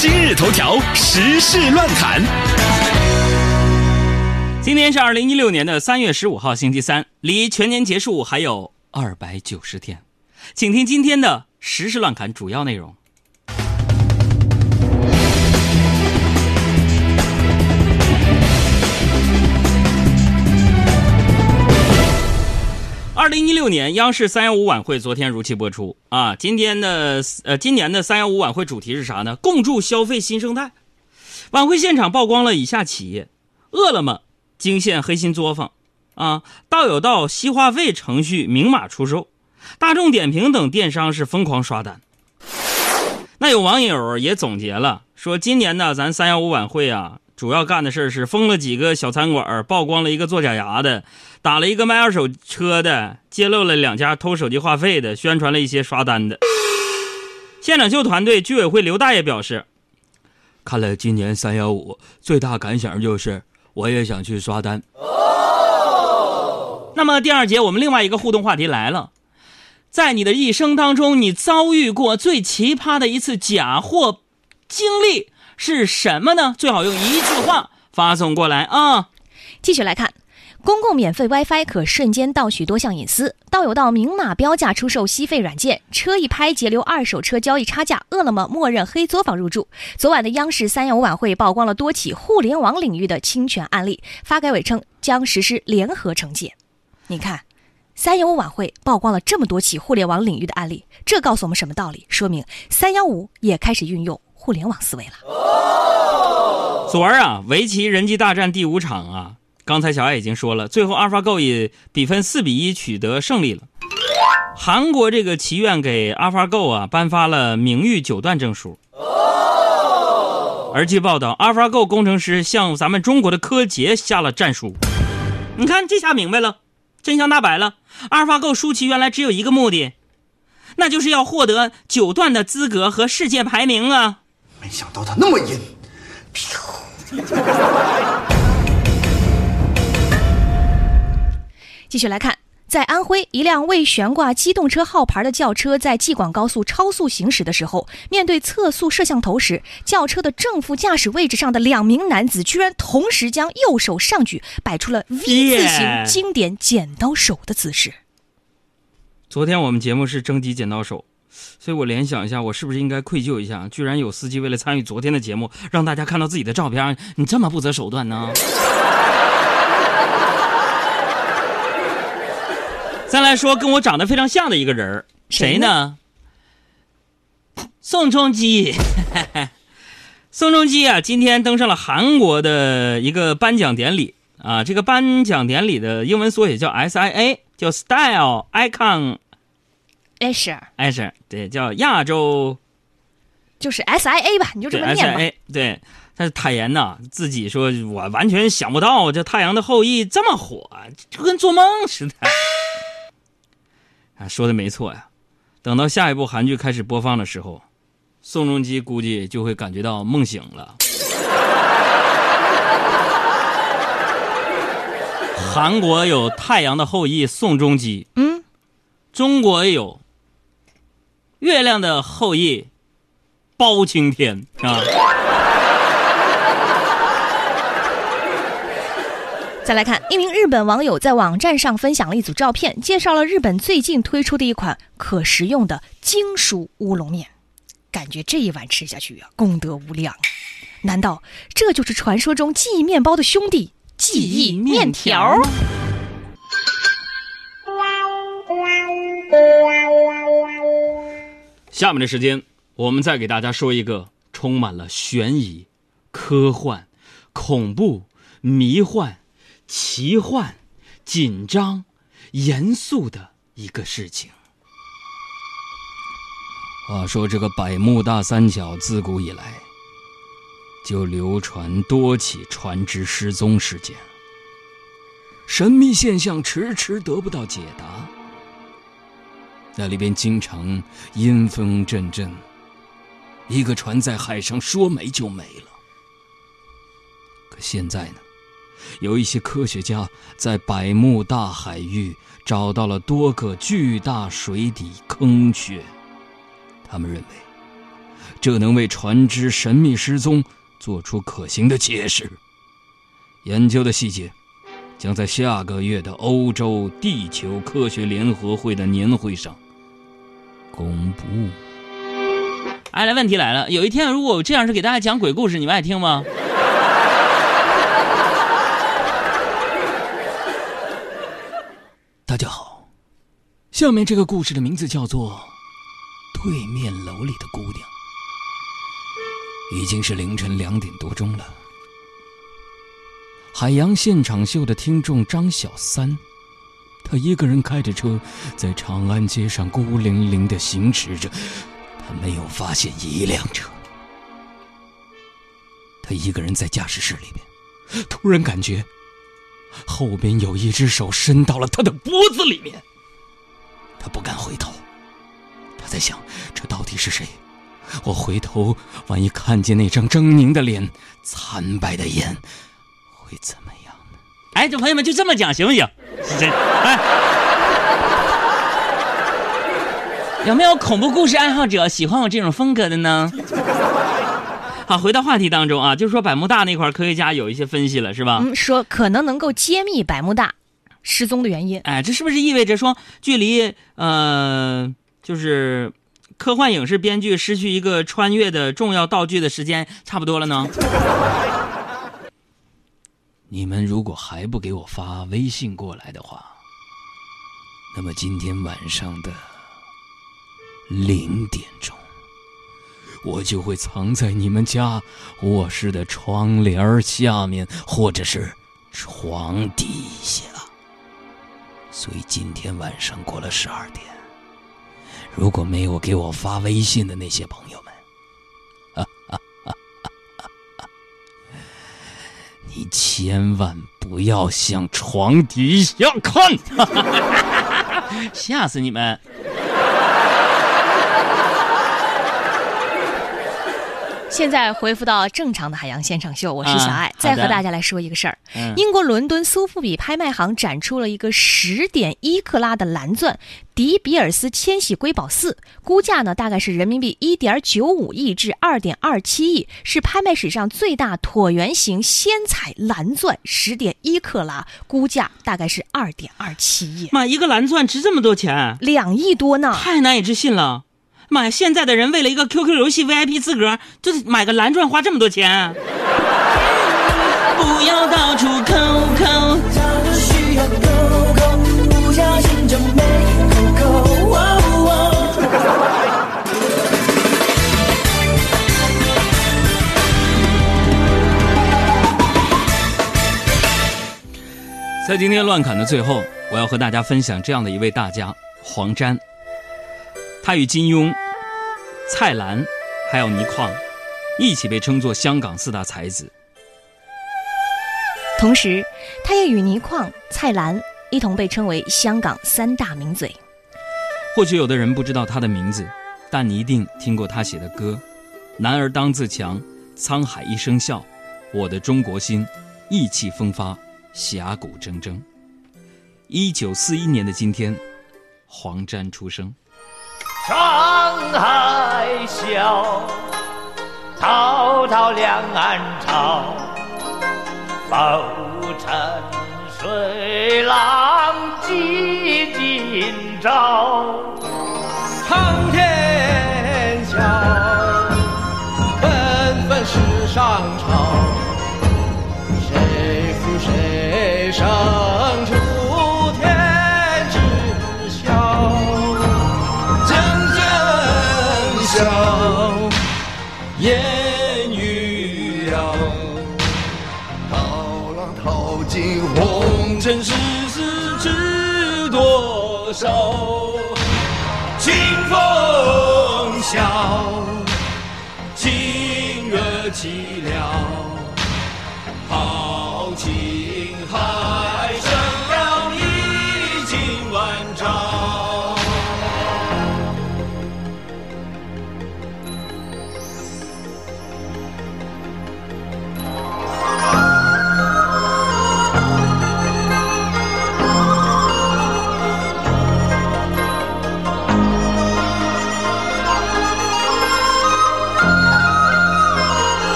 今日头条时事乱侃。今天是二零一六年的三月十五号，星期三，离全年结束还有二百九十天，请听今天的时事乱侃主要内容。二零一六年央视三幺五晚会昨天如期播出啊！今天的呃，今年的三幺五晚会主题是啥呢？共筑消费新生态。晚会现场曝光了以下企业：饿了么惊现黑心作坊，啊，道有道西话费程序明码出售，大众点评等电商是疯狂刷单。那有网友也总结了，说今年呢，咱三幺五晚会啊。主要干的事是封了几个小餐馆，曝光了一个做假牙的，打了一个卖二手车的，揭露了两家偷手机话费的，宣传了一些刷单的。现场秀团队居委会刘大爷表示：“看了今年三幺五，最大感想就是我也想去刷单。”那么第二节我们另外一个互动话题来了，在你的一生当中，你遭遇过最奇葩的一次假货经历？是什么呢？最好用一句话发送过来啊！继续来看，公共免费 WiFi 可瞬间盗取多项隐私，道有道明码标价出售吸费软件，车一拍截留二手车交易差价，饿了么默认黑作坊入驻。昨晚的央视三幺五晚会曝光了多起互联网领域的侵权案例，发改委称将实施联合惩戒。你看，三幺五晚会曝光了这么多起互联网领域的案例，这告诉我们什么道理？说明三幺五也开始运用。互联网思维了。昨儿啊，围棋人机大战第五场啊，刚才小艾已经说了，最后 AlphaGo 以比分四比一取得胜利了。韩国这个棋院给 AlphaGo 啊颁发了名誉九段证书。而据报道，AlphaGo 工程师向咱们中国的柯洁下了战书。你看，这下明白了，真相大白了。AlphaGo 输棋原来只有一个目的，那就是要获得九段的资格和世界排名啊。没想到他那么阴，继续来看，在安徽，一辆未悬挂机动车号牌的轿车在济广高速超速行驶的时候，面对测速摄像头时，轿车的正副驾驶位置上的两名男子居然同时将右手上举，摆出了 V 字形经典剪刀手的姿势。昨天我们节目是征集剪刀手。所以我联想一下，我是不是应该愧疚一下？居然有司机为了参与昨天的节目，让大家看到自己的照片，你这么不择手段呢？再来说跟我长得非常像的一个人谁呢？宋仲基。宋仲基啊，今天登上了韩国的一个颁奖典礼啊，这个颁奖典礼的英文缩写叫 SIA，叫 Style Icon。艾什，艾什，对，叫亚洲，就是 S I A 吧，你就这么念吧。对，但是坦言呐，自己说我完全想不到这《太阳的后裔》这么火，就跟做梦似的。啊，说的没错呀。等到下一部韩剧开始播放的时候，宋仲基估计就会感觉到梦醒了。韩国有《太阳的后裔》，宋仲基，嗯，中国有。月亮的后裔，包青天啊！再来看，一名日本网友在网站上分享了一组照片，介绍了日本最近推出的一款可食用的金属乌龙面，感觉这一碗吃下去啊，功德无量。难道这就是传说中记忆面包的兄弟——记忆面条？下面的时间，我们再给大家说一个充满了悬疑、科幻、恐怖、迷幻、奇幻、紧张、严肃的一个事情。话说，这个百慕大三角自古以来就流传多起船只失踪事件，神秘现象迟迟得不到解答。那里边经常阴风阵阵，一个船在海上说没就没了。可现在呢，有一些科学家在百慕大海域找到了多个巨大水底坑穴，他们认为这能为船只神秘失踪做出可行的解释。研究的细节将在下个月的欧洲地球科学联合会的年会上公布。哎，来，问题来了，有一天如果我这样是给大家讲鬼故事，你们爱听吗？大家好，下面这个故事的名字叫做《对面楼里的姑娘》。已经是凌晨两点多钟了。海洋现场秀的听众张小三，他一个人开着车在长安街上孤零零的行驶着，他没有发现一辆车。他一个人在驾驶室里面，突然感觉后边有一只手伸到了他的脖子里面。他不敢回头，他在想：这到底是谁？我回头，万一看见那张狰狞的脸、惨白的眼，会怎么样呢？哎，这朋友们就这么讲行不行？是真哎，有没有恐怖故事爱好者喜欢我这种风格的呢？好，回到话题当中啊，就是说百慕大那块科学家有一些分析了，是吧？嗯，说可能能够揭秘百慕大失踪的原因。哎，这是不是意味着说，距离呃，就是科幻影视编剧失去一个穿越的重要道具的时间差不多了呢？你们如果还不给我发微信过来的话，那么今天晚上的零点钟，我就会藏在你们家卧室的窗帘下面，或者是床底下。所以今天晚上过了十二点，如果没有给我发微信的那些朋友，你千万不要向床底下看。吓死你们！现在恢复到正常的海洋现场秀，我是小爱，啊再和大家来说一个事儿。嗯英国伦敦苏富比拍卖行展出了一个十点一克拉的蓝钻迪比尔斯千禧瑰宝四，估价呢大概是人民币一点九五亿至二点二七亿，是拍卖史上最大椭圆形鲜彩蓝钻，十点一克拉，估价大概是二点二七亿，妈，一个蓝钻值这么多钱，两亿多呢。太难以置信了。妈呀，现在的人为了一个 QQ 游戏 VIP 资格，就是买个蓝钻花这么多钱。不要到处抠抠。它需要狗狗，不小心就没狗狗。哦哦在今天乱侃的最后，我要和大家分享这样的一位大家黄沾。他与金庸、蔡澜还有倪匡一起被称作香港四大才子。同时，他也与倪匡、蔡澜一同被称为香港三大名嘴。或许有的人不知道他的名字，但你一定听过他写的歌：“男儿当自强，沧海一声笑，我的中国心，意气风发，侠骨铮铮。”一九四一年的今天，黄沾出生。沧海笑，滔滔两岸潮，浮沉水浪几今朝。苍天笑，纷纷世上尘世事知多少？清风笑，情歌凄凉，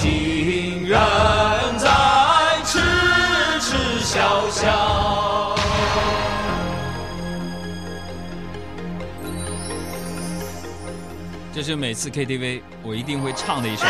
情人在痴痴笑笑。这是每次 KTV 我一定会唱的一首。